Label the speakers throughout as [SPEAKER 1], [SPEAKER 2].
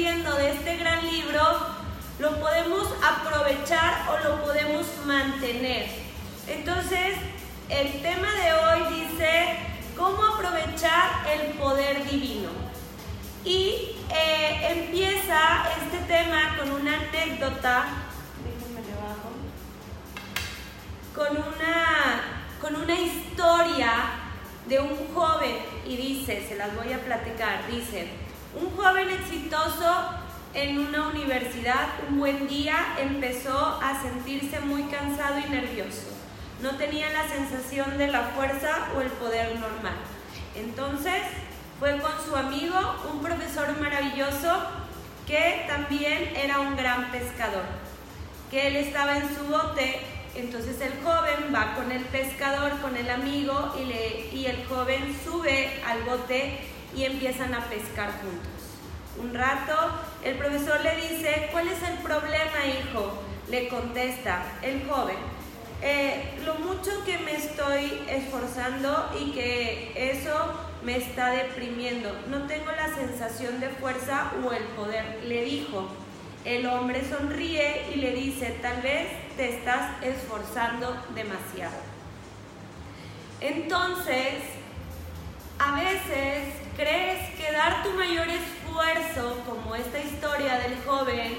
[SPEAKER 1] de este gran libro lo podemos aprovechar o lo podemos mantener. Entonces, el tema de hoy dice cómo aprovechar el poder divino. Y eh, empieza este tema con una anécdota, con una, con una historia de un joven, y dice, se las voy a platicar, dice, un joven exitoso en una universidad, un buen día empezó a sentirse muy cansado y nervioso. No tenía la sensación de la fuerza o el poder normal. Entonces fue con su amigo, un profesor maravilloso que también era un gran pescador, que él estaba en su bote. Entonces el joven va con el pescador, con el amigo, y, le, y el joven sube al bote y empiezan a pescar juntos un rato, el profesor le dice, ¿cuál es el problema, hijo? Le contesta el joven, eh, lo mucho que me estoy esforzando y que eso me está deprimiendo. No tengo la sensación de fuerza o el poder, le dijo. El hombre sonríe y le dice, tal vez te estás esforzando demasiado. Entonces, a veces crees que dar tu mayor esfuerzo como esta historia del joven,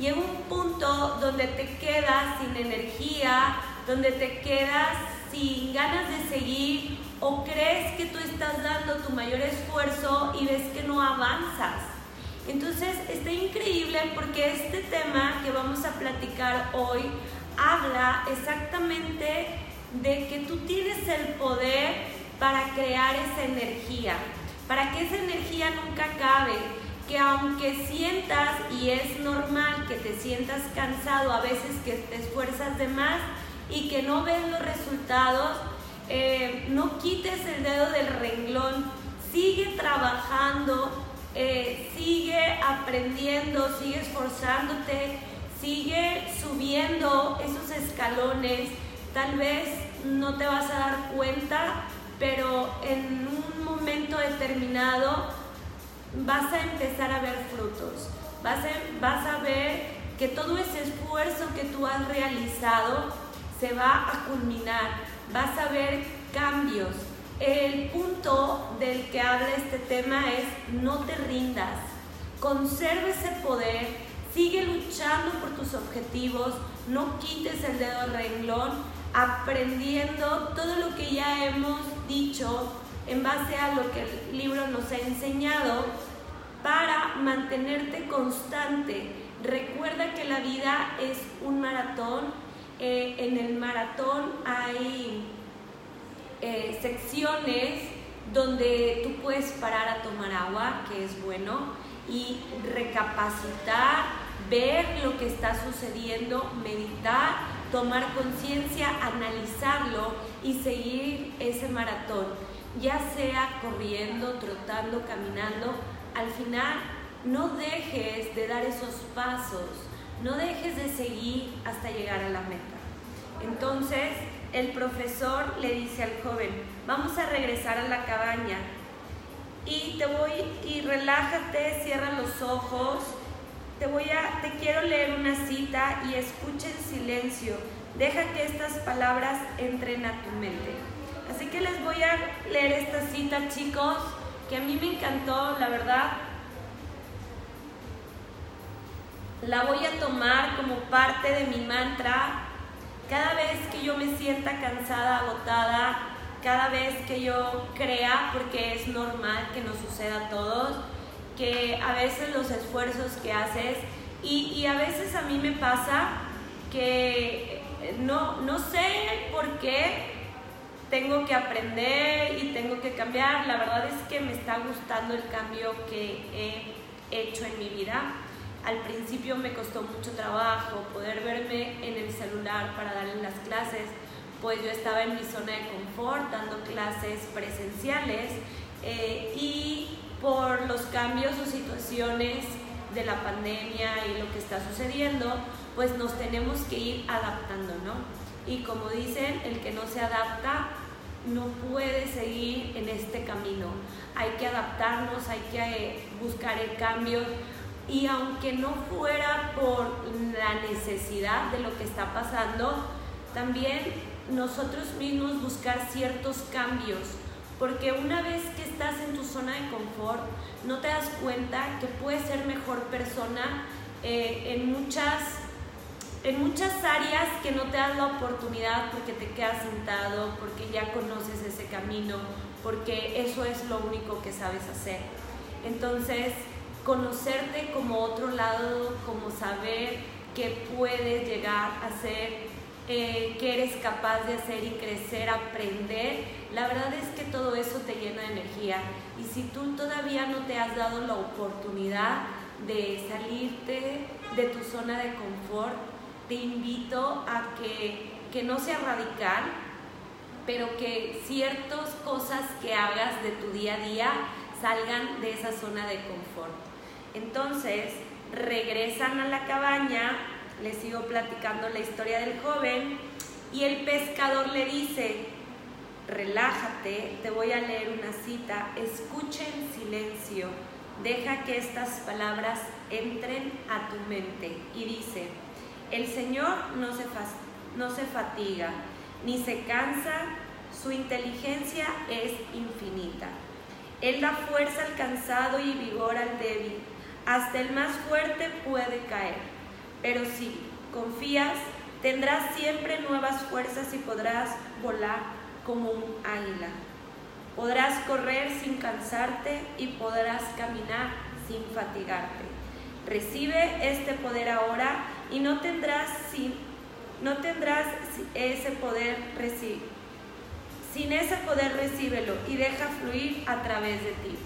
[SPEAKER 1] en un punto donde te quedas sin energía, donde te quedas sin ganas de seguir o crees que tú estás dando tu mayor esfuerzo y ves que no avanzas. Entonces está increíble porque este tema que vamos a platicar hoy habla exactamente de que tú tienes el poder para crear esa energía para que esa energía nunca acabe, que aunque sientas, y es normal que te sientas cansado, a veces que te esfuerzas de más y que no ves los resultados, eh, no quites el dedo del renglón, sigue trabajando, eh, sigue aprendiendo, sigue esforzándote, sigue subiendo esos escalones, tal vez no te vas a dar cuenta, pero en un momento determinado vas a empezar a ver frutos, vas a, vas a ver que todo ese esfuerzo que tú has realizado se va a culminar, vas a ver cambios. El punto del que habla este tema es no te rindas, conserva ese poder, sigue luchando por tus objetivos, no quites el dedo renglón, aprendiendo todo lo que ya hemos dicho en base a lo que el libro nos ha enseñado para mantenerte constante. Recuerda que la vida es un maratón. Eh, en el maratón hay eh, secciones donde tú puedes parar a tomar agua, que es bueno, y recapacitar, ver lo que está sucediendo, meditar, tomar conciencia, analizarlo y seguir ese maratón ya sea corriendo, trotando, caminando, al final no dejes de dar esos pasos, no dejes de seguir hasta llegar a la meta. Entonces el profesor le dice al joven, vamos a regresar a la cabaña y te voy y relájate, cierra los ojos, te voy a te quiero leer una cita y escucha en silencio. Deja que estas palabras entren a tu mente. Así que les voy a leer esta cita, chicos, que a mí me encantó, la verdad. La voy a tomar como parte de mi mantra. Cada vez que yo me sienta cansada, agotada, cada vez que yo crea, porque es normal que nos suceda a todos, que a veces los esfuerzos que haces, y, y a veces a mí me pasa que no, no sé por qué, tengo que aprender y tengo que cambiar. La verdad es que me está gustando el cambio que he hecho en mi vida. Al principio me costó mucho trabajo poder verme en el celular para darle las clases, pues yo estaba en mi zona de confort dando clases presenciales eh, y por los cambios o situaciones de la pandemia y lo que está sucediendo, pues nos tenemos que ir adaptando, ¿no? Y como dicen, el que no se adapta no puede seguir en este camino. Hay que adaptarnos, hay que eh, buscar el cambio. y aunque no fuera por la necesidad de lo que está pasando, también nosotros mismos buscar ciertos cambios, porque una vez que estás en tu zona de confort, no te das cuenta que puedes ser mejor persona eh, en muchas en muchas áreas que no te das la oportunidad porque te quedas sentado, porque ya conoces ese camino, porque eso es lo único que sabes hacer. Entonces, conocerte como otro lado, como saber que puedes llegar a ser, eh, que eres capaz de hacer y crecer, aprender, la verdad es que todo eso te llena de energía. Y si tú todavía no te has dado la oportunidad de salirte de tu zona de confort, te invito a que, que no sea radical, pero que ciertas cosas que hagas de tu día a día salgan de esa zona de confort. Entonces, regresan a la cabaña, les sigo platicando la historia del joven y el pescador le dice, relájate, te voy a leer una cita, escucha en silencio, deja que estas palabras entren a tu mente. Y dice, el Señor no se, no se fatiga, ni se cansa, su inteligencia es infinita. Él da fuerza al cansado y vigor al débil. Hasta el más fuerte puede caer. Pero si confías, tendrás siempre nuevas fuerzas y podrás volar como un águila. Podrás correr sin cansarte y podrás caminar sin fatigarte. Recibe este poder ahora y no tendrás, sin, no tendrás ese poder recibir sin ese poder recíbelo y deja fluir a través de ti.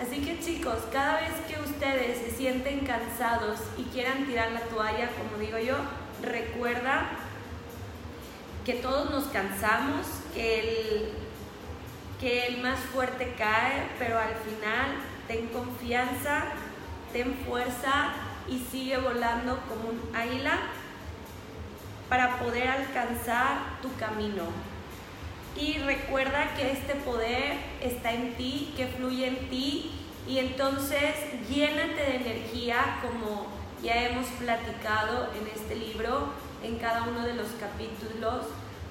[SPEAKER 1] Así que chicos, cada vez que ustedes se sienten cansados y quieran tirar la toalla, como digo yo, recuerda que todos nos cansamos, que el, que el más fuerte cae, pero al final ten confianza, ten fuerza y sigue volando como un águila para poder alcanzar tu camino. Y recuerda que este poder está en ti, que fluye en ti. Y entonces llénate de energía como ya hemos platicado en este libro, en cada uno de los capítulos.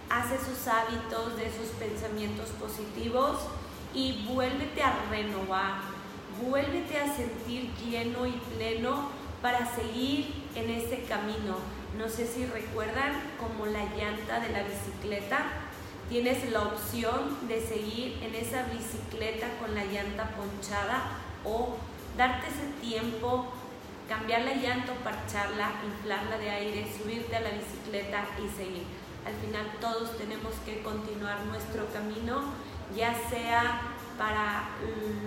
[SPEAKER 1] Haz esos hábitos de esos pensamientos positivos y vuélvete a renovar, vuélvete a sentir lleno y pleno para seguir en ese camino. No sé si recuerdan como la llanta de la bicicleta tienes la opción de seguir en esa bicicleta con la llanta ponchada o darte ese tiempo, cambiar la llanta parcharla, inflarla de aire, subirte a la bicicleta y seguir. Al final todos tenemos que continuar nuestro camino, ya sea para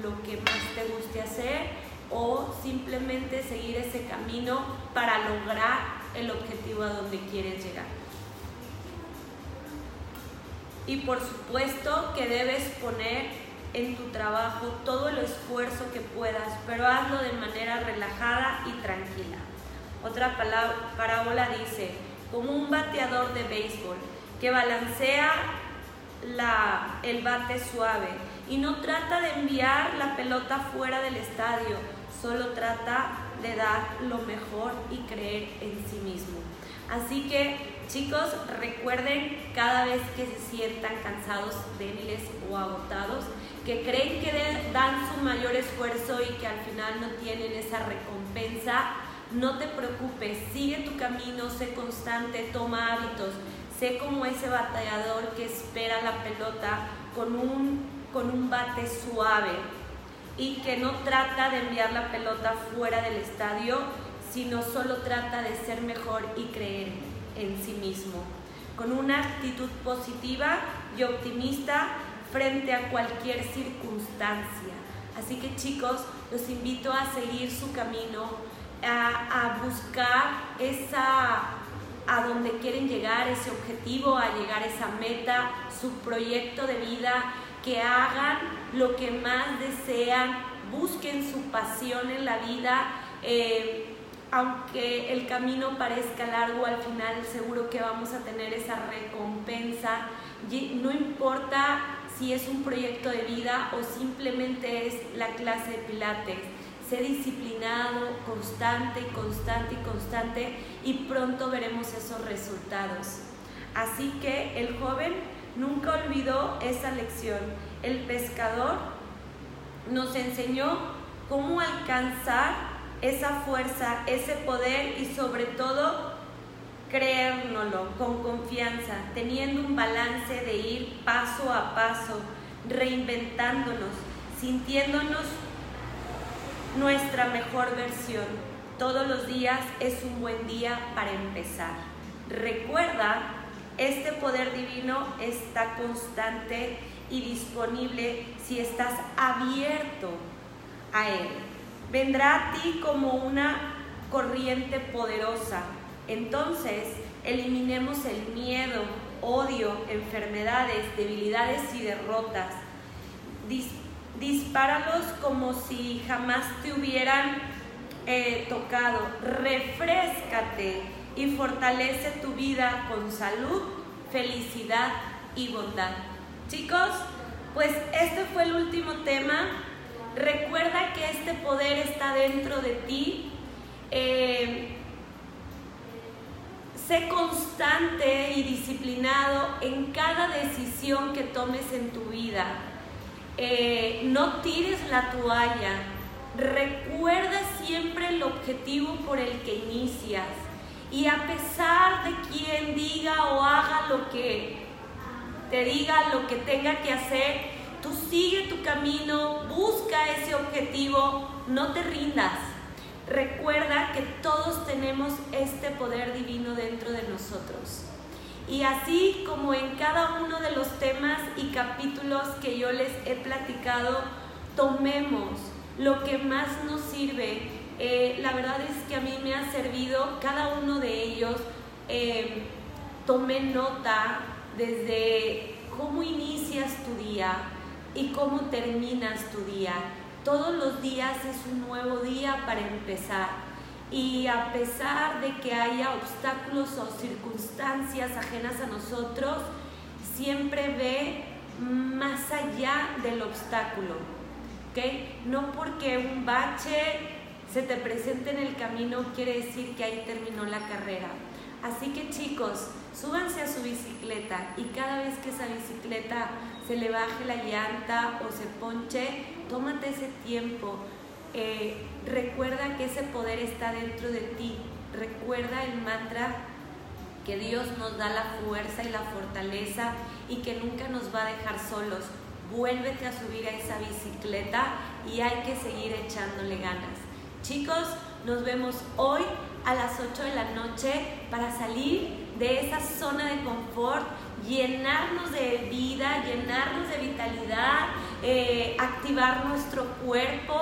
[SPEAKER 1] lo que más te guste hacer o simplemente seguir ese camino para lograr el objetivo a donde quieres llegar. Y por supuesto que debes poner en tu trabajo todo el esfuerzo que puedas, pero hazlo de manera relajada y tranquila. Otra parábola dice, como un bateador de béisbol que balancea la, el bate suave y no trata de enviar la pelota fuera del estadio, solo trata de dar lo mejor y creer en sí mismo. Así que Chicos, recuerden cada vez que se sientan cansados, débiles o agotados, que creen que dan su mayor esfuerzo y que al final no tienen esa recompensa, no te preocupes, sigue tu camino, sé constante, toma hábitos, sé como ese batallador que espera la pelota con un, con un bate suave y que no trata de enviar la pelota fuera del estadio, sino solo trata de ser mejor y creer en sí mismo, con una actitud positiva y optimista frente a cualquier circunstancia. Así que chicos, los invito a seguir su camino, a, buscar esa a donde quieren llegar, ese objetivo, a llegar a esa meta, su proyecto de vida, que hagan lo que más desean, busquen su pasión en la vida. Eh, aunque el camino parezca largo, al final seguro que vamos a tener esa recompensa. No importa si es un proyecto de vida o simplemente es la clase de pilates. sé disciplinado, constante y constante y constante y pronto veremos esos resultados. Así que el nunca olvidó esa lección. El pescador nos enseñó cómo alcanzar esa fuerza, ese poder y sobre todo creérnoslo con confianza, teniendo un balance de ir paso a paso, reinventándonos, sintiéndonos nuestra mejor versión. Todos los días es un buen día para empezar. Recuerda, este poder divino está constante y disponible si estás abierto a él. Vendrá a ti como una corriente poderosa. Entonces, eliminemos el miedo, odio, enfermedades, debilidades y derrotas dispáralos como si jamás te hubieran eh, tocado. Refrescate y fortalece tu vida con salud, felicidad y bondad. Chicos, pues este fue el último tema. Recuerda que este poder está dentro de ti. Eh, sé constante y disciplinado en cada decisión que tomes en tu vida eh, no tires la toalla, recuerda siempre el objetivo por el que inicias y a pesar de quien diga o haga lo que te diga, lo que tenga que hacer, tú sigue tu camino, busca ese objetivo, no te rindas. Recuerda que todos tenemos este poder divino dentro de nosotros. Y así como en cada uno de los temas y capítulos que yo les he platicado, tomemos lo que más nos sirve. Eh, la verdad es que a mí me ha servido cada uno de ellos. Eh, tomé nota desde cómo inicias tu día y cómo terminas tu día. Todos los días es un nuevo día para empezar y a pesar de que haya obstáculos o circunstancias ajenas a nosotros, siempre ve más allá del obstáculo. ¿okay? No porque un bache se te presente en el camino quiere decir que ahí terminó la carrera. Así que chicos, súbanse a su bicicleta y cada vez que esa bicicleta se le baje la llanta o se ponche, tómate ese tiempo eh, recuerda que ese poder está dentro de ti. Recuerda el mantra que Dios nos da la fuerza y la fortaleza y que nunca nos va a dejar solos. Vuélvete a subir a esa bicicleta y hay que seguir echándole ganas. Chicos, nos vemos hoy a las 8 de la noche para salir de esa zona de confort, llenarnos de vida, llenarnos de vitalidad, eh, activar nuestro cuerpo,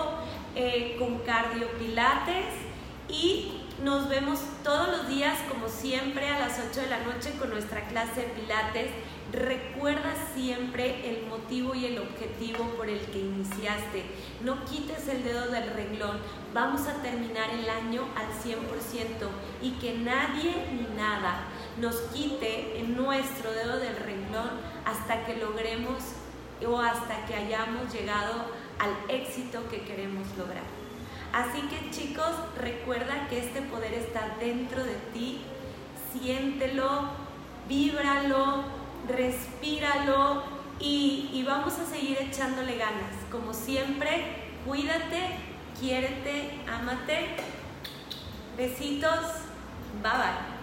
[SPEAKER 1] eh, con cardiopilates y nos vemos todos los días como siempre a las 8 de la noche con nuestra clase de pilates. Recuerda siempre el motivo y el objetivo por el que iniciaste. No quites el dedo del renglón. Vamos a terminar el año al 100% y que nadie ni nada nos quite nuestro dedo del renglón hasta que logremos o hasta que hayamos llegado al éxito que queremos lograr. Así que chicos, recuerda que este poder está dentro de ti, siéntelo, víbralo, respíralo y, y vamos a seguir echándole ganas. Como siempre, cuídate, quiérete, ámate. Besitos, bye bye.